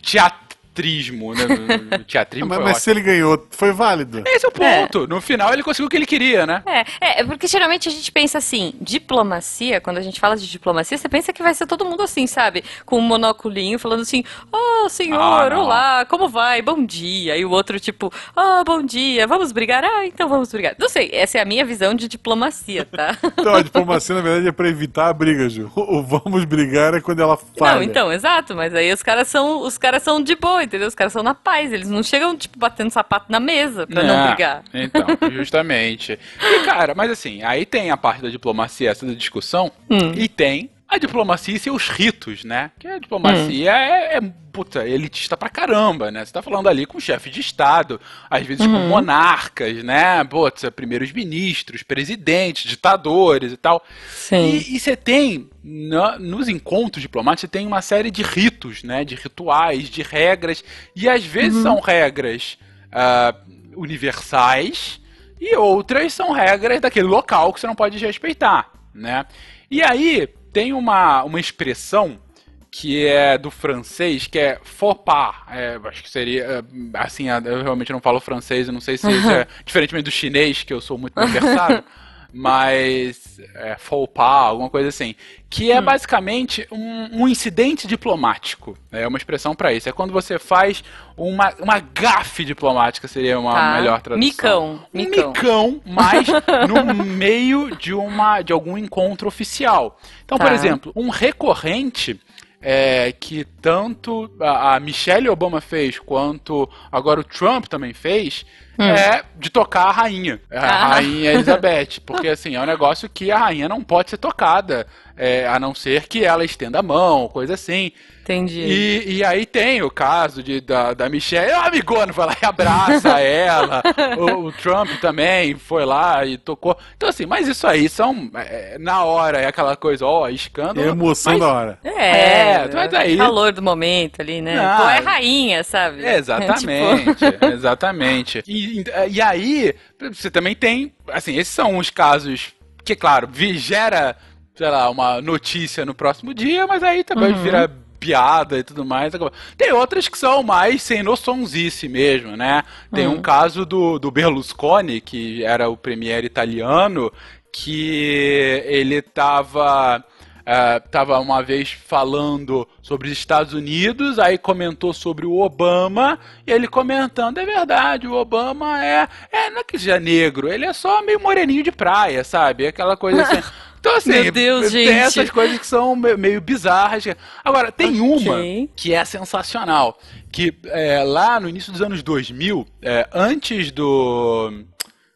teatrismo, né? [laughs] Teatrismo Mas, foi mas se ele ganhou, foi válido. Esse é o ponto. No final ele conseguiu o que ele queria, né? É, é, é porque geralmente a gente pensa assim, diplomacia, quando a gente fala de diplomacia, você pensa que vai ser todo mundo assim, sabe? Com um monóculinho falando assim, oh senhor, Ah, olá, como vai? Bom dia. E o outro tipo, oh, bom dia, vamos brigar? Ah, então vamos brigar. Não sei, essa é a minha visão de diplomacia, tá? [laughs] Então, a diplomacia, na verdade, é pra evitar a briga, Ju. [laughs] O vamos brigar é quando ela falha. Não, então, exato, mas aí os caras são, os caras são de boa entendeu? Os caras são na paz, eles não chegam, tipo, batendo sapato na mesa pra não, não brigar. Então, [laughs] justamente. e, cara, mas assim, aí tem a parte da diplomacia, essa da discussão, hum. e tem a diplomacia e seus ritos, né? Que a diplomacia hum. é, é puta, elitista pra caramba, né? Você tá falando ali com chefe de Estado, às vezes uhum. com monarcas, né? Putz, primeiros ministros, presidentes, ditadores e tal. Sim. E, e você tem, no, nos encontros diplomáticos, você tem uma série de ritos, né? De rituais, de regras, e às vezes uhum. são regras uh, universais e outras são regras daquele local que você não pode respeitar, né? E aí, tem uma, uma expressão que é do francês, que é faux pas. É, acho que seria, é, assim, eu realmente não falo francês, eu não sei se é diferentemente do chinês, que eu sou muito versado, [laughs] mas é, alguma coisa assim, que é hum. basicamente um, um, incidente diplomático. É uma expressão para isso. É quando você faz uma, uma gafe diplomática, seria uma tá. melhor tradução. Micão. Um micão, mas [laughs] no meio de, uma, de algum encontro oficial. Então, tá. por exemplo, um recorrente é, que tanto a, Michelle Obama fez quanto agora o Trump também fez hum. é de tocar a rainha, a ah. rainha Elizabeth, porque assim é um negócio que a rainha não pode ser tocada, é, a não ser que ela estenda a mão, coisa assim. Entendi. E, e aí tem o caso de, da, da Michelle, a amigona vai lá e abraça [laughs] ela. o, o, Trump também foi lá e tocou. Então, assim, mas isso aí são. É, na hora é aquela coisa, ó, escândalo. É emoção mas, da hora. É, é mas aí. Calor do momento ali, né? Não, Pô, é rainha, sabe? Exatamente, [laughs] tipo... exatamente. E, e aí, você também tem. Assim, esses são os casos que, claro, gera sei lá, uma notícia no próximo dia, mas aí também uhum. vira piada e tudo mais. Tem outras que são mais sem noçãozice mesmo, né? Tem uhum. um caso do, do Berlusconi, que era o premier italiano, que ele tava. Uh, tava uma vez falando sobre os Estados Unidos, aí comentou sobre o Obama, e ele comentando, é verdade, o Obama é, é não é que seja negro, ele é só meio moreninho de praia, sabe? Aquela coisa [laughs] assim. Então, assim, Meu Deus, tem gente. essas coisas que são meio bizarras. Agora, tem okay. uma que é sensacional. Que é, lá no início dos anos 2000, é, antes do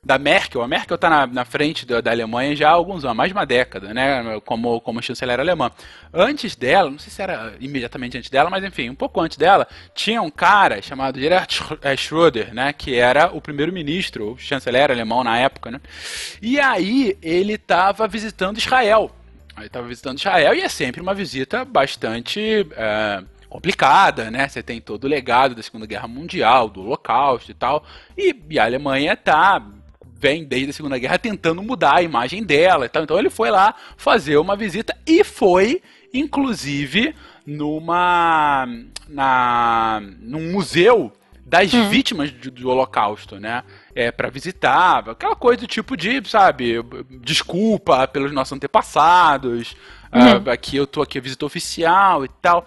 da Merkel. A Merkel está na, na, frente da, da, Alemanha já há alguns anos, mais de uma década, né? Como, como chanceler alemã. Antes dela, não sei se era imediatamente antes dela, mas enfim, um pouco antes dela, tinha um cara chamado Gerhard eh, Schröder, né? Que era o primeiro-ministro, o chanceler alemão na época, né? E aí ele estava visitando Israel. Ele estava visitando Israel e é sempre uma visita bastante. É, complicada, né? Você tem todo o legado da Segunda Guerra Mundial, do Holocausto e tal. E, e a Alemanha tá vem desde a Segunda Guerra tentando mudar a imagem dela e tal. Então ele foi lá fazer uma visita e foi, inclusive, numa na num museu das hum. vítimas do, do, Holocausto, né? É, para visitar, aquela coisa do tipo de, sabe, desculpa pelos nossos antepassados, uhum. uh, aqui eu tô aqui a visita oficial e tal.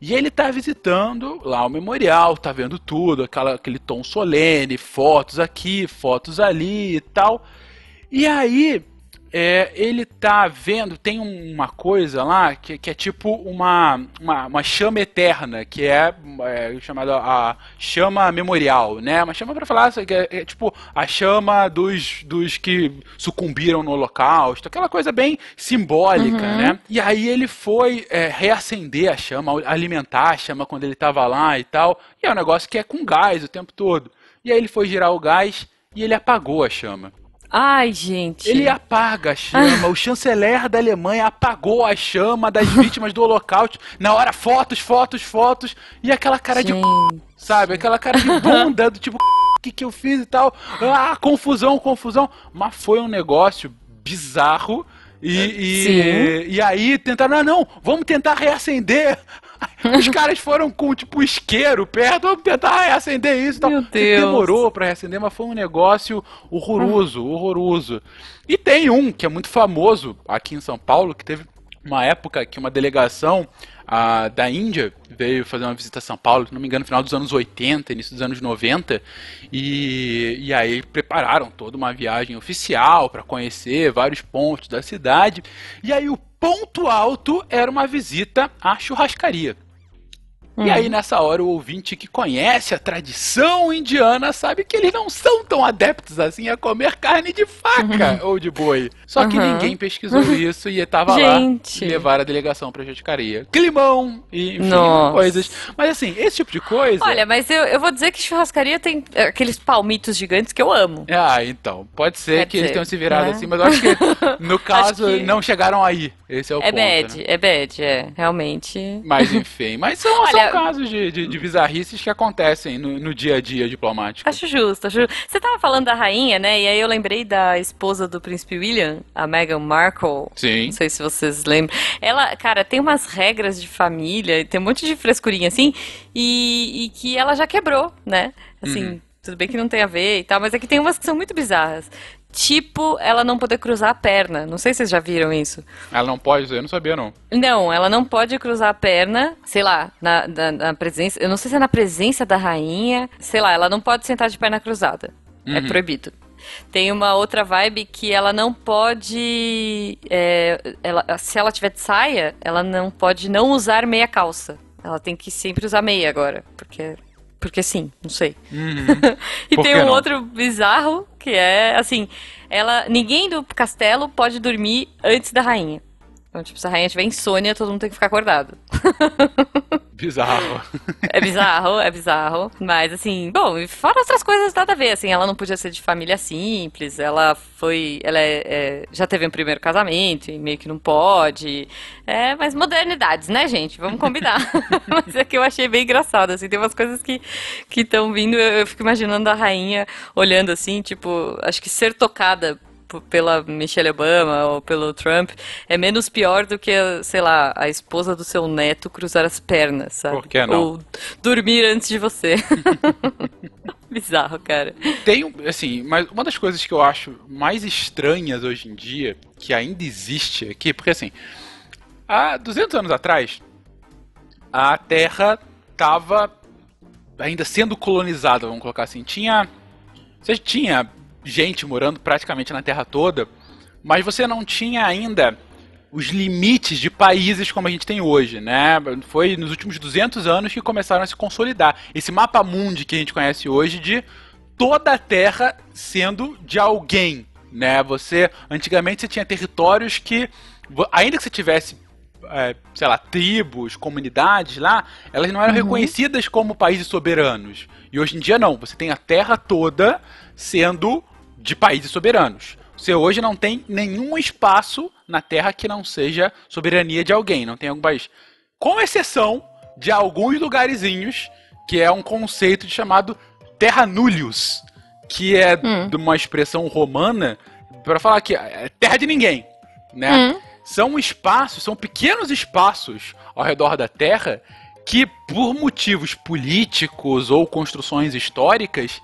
E ele tá visitando lá o memorial, tá vendo tudo, aquela, aquele tom solene, fotos aqui, fotos ali e tal. E aí é, ele tá vendo, tem uma coisa lá que, que é tipo uma, uma, uma, chama eterna, que é, é chamada a chama memorial, né? Uma chama para falar que é, é, tipo a chama dos, dos que sucumbiram no holocausto, aquela coisa bem simbólica, uhum. né? E aí ele foi é, reacender a chama, alimentar a chama quando ele tava lá e tal, e é um negócio que é com gás o tempo todo. E aí ele foi girar o gás e ele apagou a chama. Ai, gente. Ele apaga a chama. o chanceler da Alemanha apagou a chama das [laughs] vítimas do Holocausto. Na hora, fotos, fotos, fotos. E aquela cara gente. de. Sabe? Aquela cara de bunda, do tipo, o que, que eu fiz e tal. Ah, confusão, confusão. Mas foi um negócio bizarro. E, e, e, aí tentaram, ah, não, vamos tentar reacender [laughs] os caras foram com, tipo, isqueiro perto, vamos tentar reacender isso. Meu Deus. Demorou pra reacender, mas foi um negócio horroroso, horroroso. E tem um que é muito famoso aqui em São Paulo, que teve uma época que uma delegação a, da Índia veio fazer uma visita a São Paulo, se não me engano, no final dos anos 80, início dos anos 90, e, e aí prepararam toda uma viagem oficial para conhecer vários pontos da cidade. E aí o ponto alto era uma visita à churrascaria. E aí, nessa hora, o ouvinte que conhece a tradição indiana sabe que eles não são tão adeptos assim a comer carne de faca ou de boi. Só que Uhum. ninguém pesquisou [laughs] isso e tava Gente. lá levar a delegação pra Juticaria. Climão e, enfim, Nossa. coisas. Mas assim, esse tipo de coisa... Olha, mas eu, eu vou dizer que churrascaria tem é, aqueles palmitos gigantes que eu amo. Ah, então. Pode ser Quer que eles tenham se virado né? assim, mas eu acho que, [laughs] no caso, que- não chegaram aí. Esse é o É ponto. bad, né? é bad, é. Realmente. Mas enfim, mas são, são Casos de, de, de bizarrices que acontecem no, no dia a dia diplomático. Acho justo, acho justo. Você tava falando da rainha, né? E aí eu lembrei da esposa do príncipe William, a Meghan Markle. Sim. Não sei se vocês lembram. Ela, cara, tem umas regras de família, tem um monte de frescurinha assim, e, e que ela já quebrou, né? Assim, Uhum. tudo bem que não tem a ver e tal, mas é que tem umas que são muito bizarras. Tipo, ela não poder cruzar a perna. Não sei se vocês já viram isso. Ela não pode, eu não sabia não. Não, ela não pode cruzar a perna, sei lá, na, na, na presença. Eu não sei se é na presença da rainha. Sei lá, ela não pode sentar de perna cruzada. É Uhum. proibido. Tem uma outra vibe que ela não pode. é, ela, se ela tiver de saia, ela não pode não usar meia calça. Ela tem que sempre usar meia agora. Porque. Porque sim, não sei. [laughs] e Por tem um não? outro bizarro que é assim: ela, ninguém do castelo pode dormir antes da rainha. Então, tipo, se a rainha tiver insônia, todo mundo tem que ficar acordado. [laughs] Bizarro. É bizarro, é bizarro. Mas, assim, bom, e fora outras coisas, nada a ver. Assim, ela não podia ser de família simples. Ela foi. Ela é- é, já teve um primeiro casamento e meio que não pode. É, mas modernidades, né, gente? Vamos combinar. [laughs] mas é que eu achei bem engraçado. Assim, tem umas coisas que estão vindo. Eu, eu fico imaginando a rainha olhando assim, tipo, acho que ser tocada pela Michelle Obama ou pelo Trump é menos pior do que, sei lá, a esposa do seu neto cruzar as pernas, sabe? Por que não? Ou dormir antes de você. [laughs] Bizarro, cara. Tem, assim, mas uma das coisas que eu acho mais estranhas hoje em dia, que ainda existe aqui, porque assim, há 200 anos atrás, a Terra estava ainda sendo colonizada, vamos colocar assim. Tinha, você tinha gente morando praticamente na Terra toda, mas você não tinha ainda os limites de países como a gente tem hoje, né? Foi nos últimos 200 anos que começaram a se consolidar. Esse mapa mundi que a gente conhece hoje de toda a Terra sendo de alguém, né? Você antigamente você tinha territórios que ainda que você tivesse é, sei lá, tribos, comunidades lá, elas não eram reconhecidas como países soberanos. E hoje em dia não, você tem a terra toda sendo de países soberanos. Você hoje não tem nenhum espaço na terra que não seja soberania de alguém, não tem algum país. Com exceção de alguns lugarzinhos, que é um conceito chamado terra nullius, que é de uma expressão romana para falar que é terra de ninguém, né? São espaços, são pequenos espaços ao redor da Terra que, por motivos políticos ou construções históricas,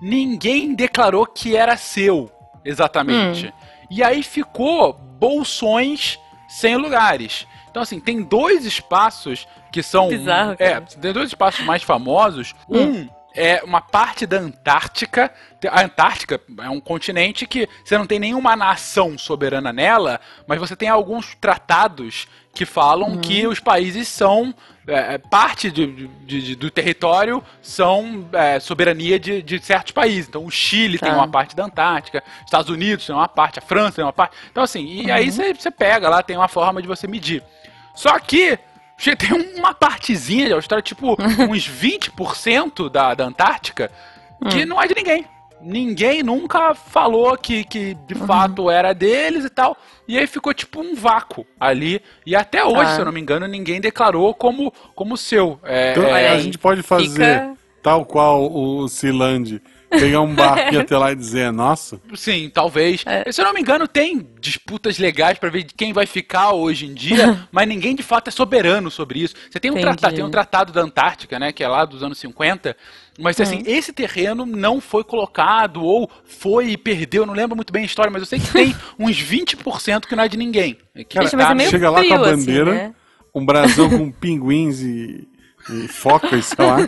ninguém declarou que era seu, exatamente. E aí ficou bolsões sem lugares. Então, assim, tem dois espaços que são. Bizarro, é, tem dois espaços mais famosos. Um é uma parte da Antártica. A Antártica é um continente que você não tem nenhuma nação soberana nela, mas você tem alguns tratados que falam que os países são. é, é, parte de- de- de- do território são é, soberania de, certos países. Então, o Chile tem Tá. uma parte da Antártica, Estados Unidos tem uma parte, a França tem uma parte. Então, assim, e aí você pega lá, tem uma forma de você medir. Só que tem uma partezinha de Austrália, tipo [laughs] uns 20% da, da Antártica, que não é de ninguém. Ninguém nunca falou que, que de fato era deles e tal. E aí ficou tipo um vácuo ali. E até hoje, Tá. se eu não me engano, ninguém declarou como, como seu. É, Então, é, a gente pode fazer Fica- tal qual o Ciland, pegar um barco e ir até lá e dizer, nossa, Sim, talvez. É. Se eu não me engano, tem disputas legais pra ver de quem vai ficar hoje em dia, [laughs] mas ninguém de fato é soberano sobre isso. Você tem um tratado, tem um tratado da Antártica, né, que é lá dos anos 50, mas assim, esse terreno não foi colocado ou foi e perdeu, eu não lembro muito bem a história, mas eu sei que tem [laughs] uns 20% que não é de ninguém. Que Cara, Gente, mas tá é meio chega lá com a assim, bandeira, né? um brasão com pinguins e e focas, sei lá,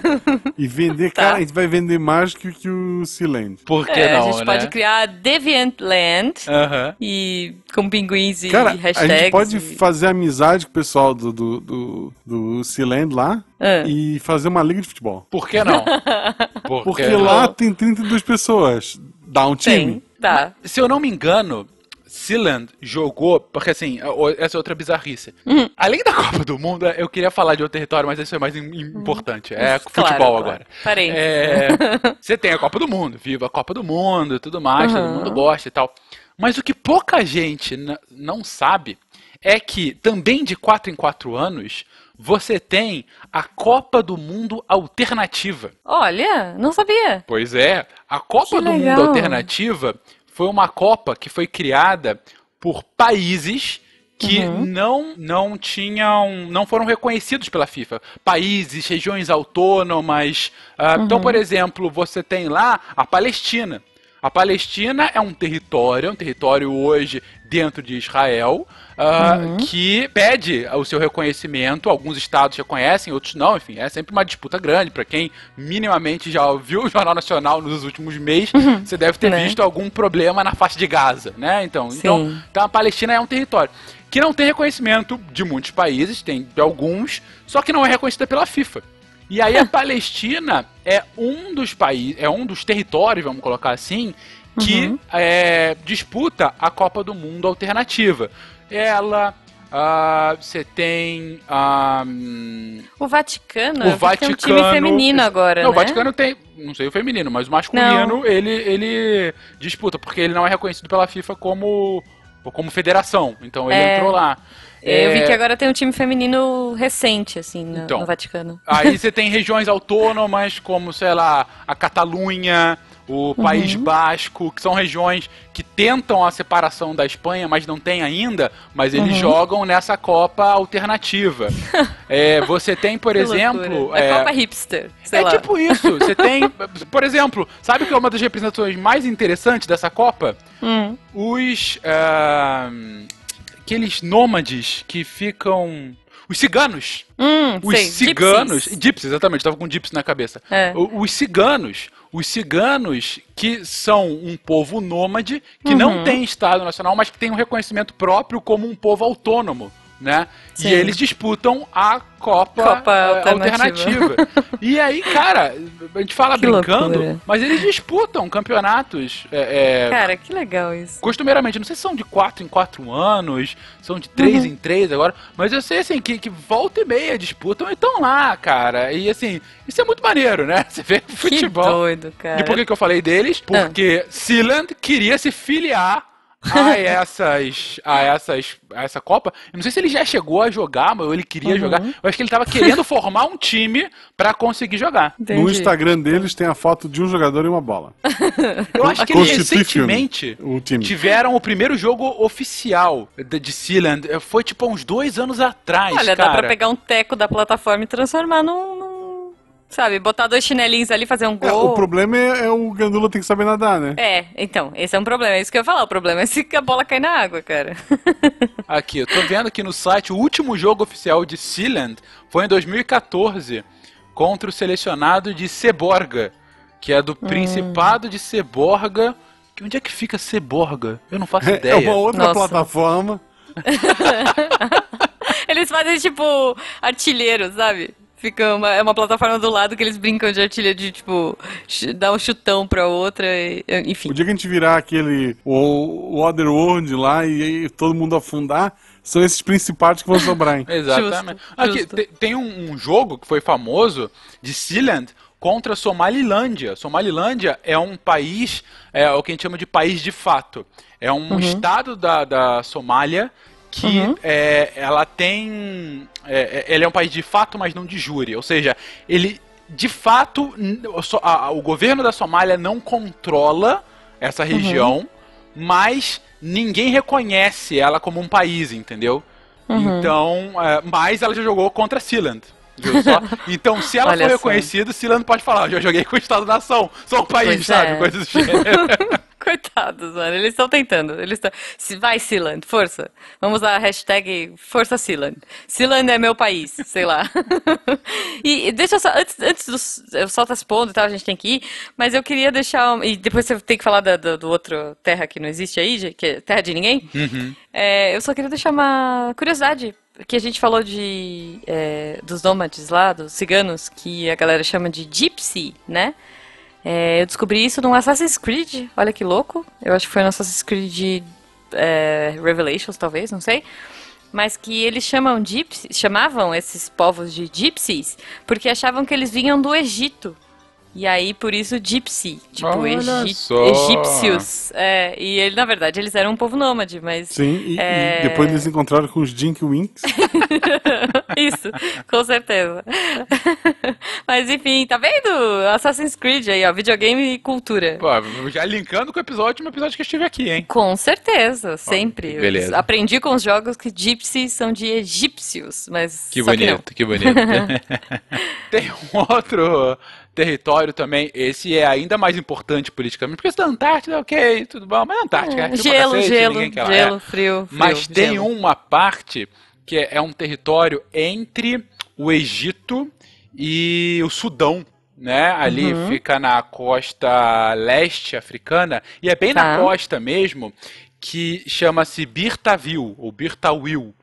e vender, cara, a gente vai vender mais que, que o Sealand. Por que É, não, a gente né? pode criar Deviant Land Aham. e com pinguins e Cara, a hashtags. gente pode e- fazer amizade com o pessoal do, do, do, do Sealand lá Ah. e fazer uma liga de futebol. Por que não? [laughs] Por Porque que não? lá tem 32 pessoas. Dá um time. Tem, tá. Se eu não me engano, Sealand jogou, porque assim, o- essa é outra bizarrice. Uhum. Além da [laughs] Copa do Mundo, eu queria falar de outro território, mas isso é mais im- importante. É Uhum. Claro, futebol claro. agora. Parei. É, [laughs] Você tem a Copa do Mundo, viva a Copa do Mundo e tudo mais, todo Uhum. mundo gosta e tal. Mas o que pouca gente não sabe é que também de 4 em 4 anos você tem a Copa do Mundo alternativa. Olha, não sabia. Pois é, a Copa Que do Mundo legal. Alternativa foi uma Copa que foi criada por países que Uhum. não não tinham não foram reconhecidos pela FIFA países regiões autônomas Ah, Uhum. então por exemplo você tem lá a Palestina a Palestina é um território é um território hoje dentro de Israel ah, Uhum. que pede o seu reconhecimento alguns estados reconhecem outros não enfim é sempre uma disputa grande para quem minimamente já viu o Jornal Nacional nos últimos meses você deve ter Né? visto algum problema na faixa de Gaza né então Sim. então então a Palestina é um território que não tem reconhecimento de muitos países, tem de alguns, só que não é reconhecida pela FIFA. E aí a [laughs] Palestina é um dos países, é um dos territórios, vamos colocar assim, que Uhum. é, disputa a Copa do Mundo alternativa. Ela, ah, você tem ah, O Vaticano, o Vaticano. tem um time feminino agora, não, né? o Vaticano tem, não sei o feminino, mas o masculino ele, ele disputa, porque ele não é reconhecido pela FIFA como, como federação. Então ele É. entrou lá. Eu vi É, que agora tem um time feminino recente, assim, no, Então. no Vaticano. Aí você tem regiões autônomas como, sei lá, a Catalunha, o País Uhum. Basco, que são regiões que tentam a separação da Espanha, mas não tem ainda, mas eles Uhum. jogam nessa Copa alternativa. [laughs] É, você tem, por Que exemplo. loucura. é, A Copa Hipster, é lá. tipo isso. Você tem, por exemplo, sabe que é uma das representações mais interessantes dessa Copa? Hum. Os. ah, aqueles nômades que ficam. Os ciganos. Hum, Os sei, ciganos. gypsies. Gypsies, exatamente, tava com gypsy na cabeça. É. Os ciganos. Os ciganos que são um povo nômade, que não Uhum. tem Estado Nacional, mas que tem um reconhecimento próprio como um povo autônomo. Né? Sim. E eles disputam a Copa, Copa eh, alternativa. alternativa. [laughs] e aí, cara, a gente fala Que brincando, loucura. mas eles disputam campeonatos é, é, Cara, que legal isso. costumeiramente, não sei se são de 4 em 4 anos, são de 3 Uhum. em 3 agora, mas eu sei assim que, que volta e meia disputam e estão lá, cara. E assim, isso é muito maneiro, né? [laughs] Você vê Que futebol. doido, cara. E por que, que eu falei deles? Ah. Porque Sealand queria se filiar a essas, a essas, a essa Copa. Eu não sei se ele já chegou a jogar, mas ou ele queria Uhum. jogar. Eu acho que ele tava querendo formar um time pra conseguir jogar. No Entendi. Instagram deles tem a foto de um jogador e uma bola. Eu acho que eles recentemente o time. tiveram o primeiro jogo oficial de, Sealand. Foi tipo uns dois anos atrás, Olha, cara. dá pra pegar um teco da plataforma e transformar num. Sabe, botar dois chinelinhos ali, fazer um É, gol. o problema é, é o Gandula tem que saber nadar, né? É, então, esse é um problema. É isso que eu ia falar. O problema é se a bola cai na água, cara. [laughs] Aqui, eu tô vendo aqui no site, o último jogo oficial de Sealand foi em 2014, contra o selecionado de Seborga, que é do Hum. Principado de Seborga. Que- Onde é que fica Seborga? Eu não faço [laughs] É ideia. uma outra Nossa. plataforma. [laughs] Eles fazem tipo artilheiro, sabe? Fica uma, é uma plataforma do lado que eles brincam de artilheiro, de tipo, dar um chutão pra outra, e- enfim. O dia que a gente virar aquele o, Otherworld lá e, aí todo mundo afundar, são esses principados que vão sobrar, hein? [laughs] Exatamente. Justo, Aqui, justo. te- tem um, um jogo que foi famoso de Sealand contra Somalilândia. Somalilândia é um país, é o que a gente chama de país de fato. É um Uhum. estado da, da Somália que é, ela tem. É, é- ele é um país de fato, mas não de júri. Ou seja, ele de fato o governo da Somália não controla essa região, mas ninguém reconhece ela como um país, entendeu? Então, é, mas ela já jogou contra Sealand. [laughs] Então, se ela Olha for só. reconhecida, Sealand pode falar, "Eu já joguei com o Estado-nação, sou um país, Pois sabe? é. Coisas do gênero. [laughs] Coitados, mano. Eles estão tentando. Eles estão. Vai, Sealand, força. Vamos a hashtag Força Sealand. Sealand é meu país, sei lá. [laughs] e deixa eu só. Antes, antes do. Eu só tá expondo e tal, a gente tem que ir. Mas eu queria deixar. E depois você tem que falar da, do, do, outro terra que não existe aí, que é terra de ninguém. Uhum. É, eu só queria deixar uma curiosidade que a gente falou de é, dos nômades lá, dos ciganos, que a galera chama de gypsy, né? É, eu descobri isso no Assassin's Creed, olha que louco. Eu acho que foi no Assassin's Creed é, Revelations, talvez, não sei. Mas que eles chamam gypsies, chamavam esses povos de gypsies porque achavam que eles vinham do Egito. E aí, por isso, Gypsy. Tipo, egípcios. É, e ele, na verdade, eles eram um povo nômade, mas. Sim, e, é... e depois eles encontraram com os Jink Winks. [laughs] isso, com certeza. [laughs] mas enfim, tá vendo? Assassin's Creed aí, ó, videogame e cultura. Pô, já linkando com o episódio, um episódio que eu estive aqui, hein? Com certeza, sempre. Ó, beleza. aprendi com os jogos que Gypsy são de egípcios, mas. Que bonito, que, que bonito. [laughs] Tem um outro território também, esse é ainda mais importante politicamente, porque esse da Antártida, ok, tudo bom, mas a Antártica é, é gelo, cacete, gelo, gelo, é. frio, frio. Mas tem gelo. uma parte que é, é um território entre o Egito e o Sudão, né? Ali uhum. fica na costa leste africana e é bem tá. na costa mesmo que chama-se Birtaville ou Birtawil.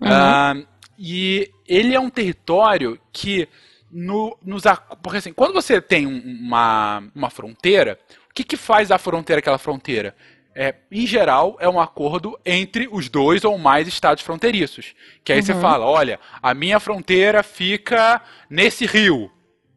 Uhum. Uh, e ele é um território que no, nos. Porque assim, quando você tem uma, uma fronteira, o que, que faz a fronteira aquela fronteira? É, em geral, é um acordo entre os dois ou mais estados fronteiriços. Que aí uhum. você fala: olha, a minha fronteira fica nesse rio.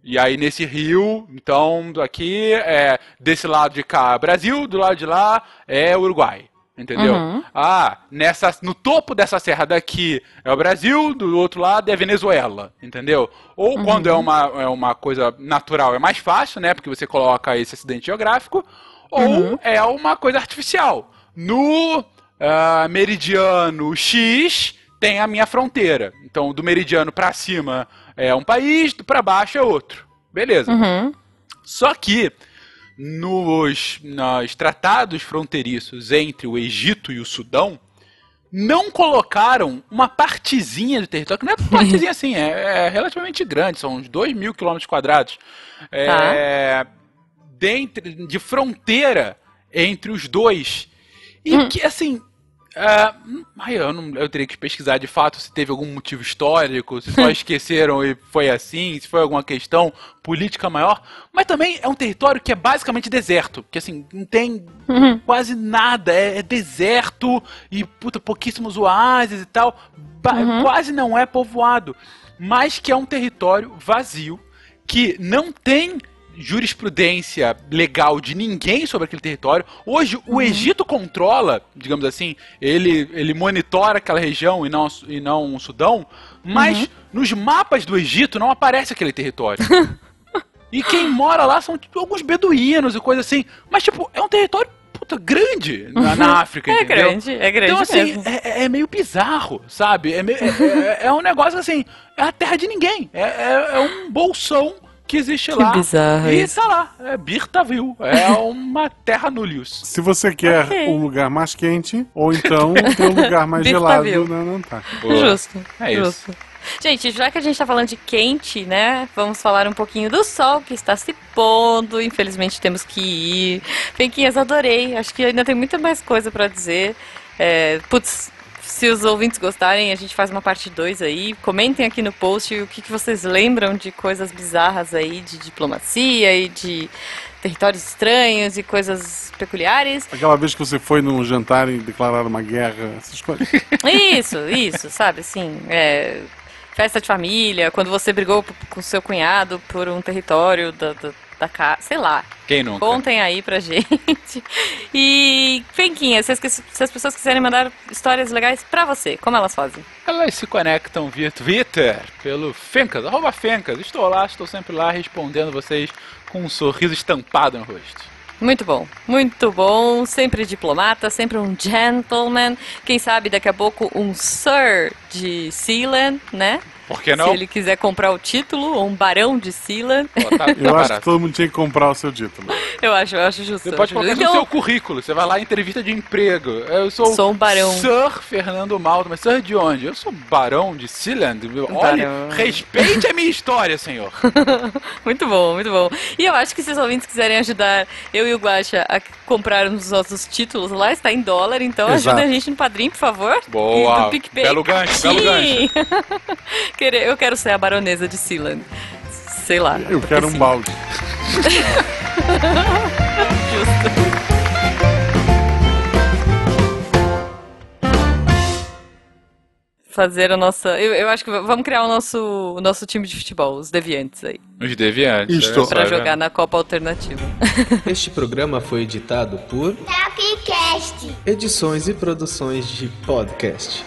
E aí, nesse rio, então, aqui, é, desse lado de cá, Brasil, do lado de lá é Uruguai. Entendeu? Uhum. Ah, nessa, no topo dessa serra daqui é o Brasil, do outro lado é Venezuela, entendeu? Ou uhum. quando é uma, é uma coisa natural é mais fácil, né? Porque você coloca esse acidente geográfico, ou uhum. é uma coisa artificial. No uh, meridiano X tem a minha fronteira. Então, do meridiano para cima é um país, para baixo é outro. Beleza. Uhum. Só que nos, nos tratados fronteiriços entre o Egito e o Sudão, não colocaram uma partezinha de território, que não é [laughs] partezinha assim, é, é relativamente grande, são uns 2 mil quilômetros quadrados, é, tá. dentro, de fronteira entre os dois. E hum. que, assim, Uh, eu, não, eu teria que pesquisar de fato se teve algum motivo histórico, se só [laughs] esqueceram e foi assim, se foi alguma questão política maior. Mas também é um território que é basicamente deserto, que assim, não tem uhum. quase nada, é, é, deserto e puta, pouquíssimos oásis e tal. Uhum. Quase não é povoado, mas que é um território vazio que não tem jurisprudência legal de ninguém sobre aquele território. Hoje, o uhum. Egito controla, digamos assim, ele, ele monitora aquela região e não, e não o Sudão, mas uhum. nos mapas do Egito não aparece aquele território. [laughs] e quem mora lá são tipo, alguns beduínos e coisa assim. Mas, tipo, é um território puta, grande na, na África, é entendeu? grande, é grande Então, assim, é, é, meio bizarro, sabe? É, meio, é, é, é, um negócio assim, é a terra de ninguém. É, é, é um bolsão que existe que lá. Bizarro e isso. tá lá. É Birtaville. É uma [laughs] terra nulius. Se você quer okay. um lugar mais quente, ou então tem um lugar mais gelado na Antártica. Justo. É justo. isso. Gente, já que a gente tá falando de quente, né? Vamos falar um pouquinho do sol que está se pondo. Infelizmente temos que ir. Penquinhas, adorei. Acho que ainda tem muita mais coisa para dizer. É, putz, se os ouvintes gostarem, a gente faz uma parte 2 aí. Comentem aqui no post o que, que vocês lembram de coisas bizarras aí, de diplomacia e de territórios estranhos e coisas peculiares. Aquela vez que você foi num jantar e declarar uma guerra, essas coisas. Isso, isso, sabe, assim, é, festa de família, quando você brigou com seu cunhado por um território da, da da casa, sei lá. Quem nunca? Contem aí pra gente. E, Fenquinha, se as, se as pessoas quiserem mandar histórias legais pra você, como elas fazem? Elas se conectam via Twitter, pelo Fencas, arroba Fencas. Estou lá, estou sempre lá respondendo vocês com um sorriso estampado no rosto. Muito bom, muito bom. Sempre diplomata, sempre um gentleman. Quem sabe daqui a pouco um sir de Sealand, né? Por que não? Se ele quiser comprar o título, ou um barão de Sealand, Pô, tá- tá Eu acho que todo mundo tinha que comprar o seu título. eu acho, eu acho justo. Você pode colocar justo. no Então, seu currículo. Você vai lá em entrevista de emprego. Eu sou, Sou um barão. Sir Fernando Malta. Mas Sir de onde? Eu sou barão de Sealand. Olha, Barão. respeite a minha história, senhor. [laughs] Muito bom, muito bom. E eu acho que se os ouvintes quiserem ajudar eu e o Guaxa a comprar os nossos títulos lá, está em dólar, então Exato. ajuda a gente no Padrim, por favor. Boa. E do PicPay. Belo gancho, Sim. [laughs] Querer- eu quero ser a baronesa de Sealand. Sei lá. Eu quero um sim. balde. Justo. Fazer a nossa. Eu, eu acho que vamos criar o nosso, o nosso time de futebol, os deviantes aí. Os deviantes. Isto. só, Pra tá jogar na Copa Alternativa. [laughs] Este programa foi editado por Tapcast. Edições e Produções de Podcast.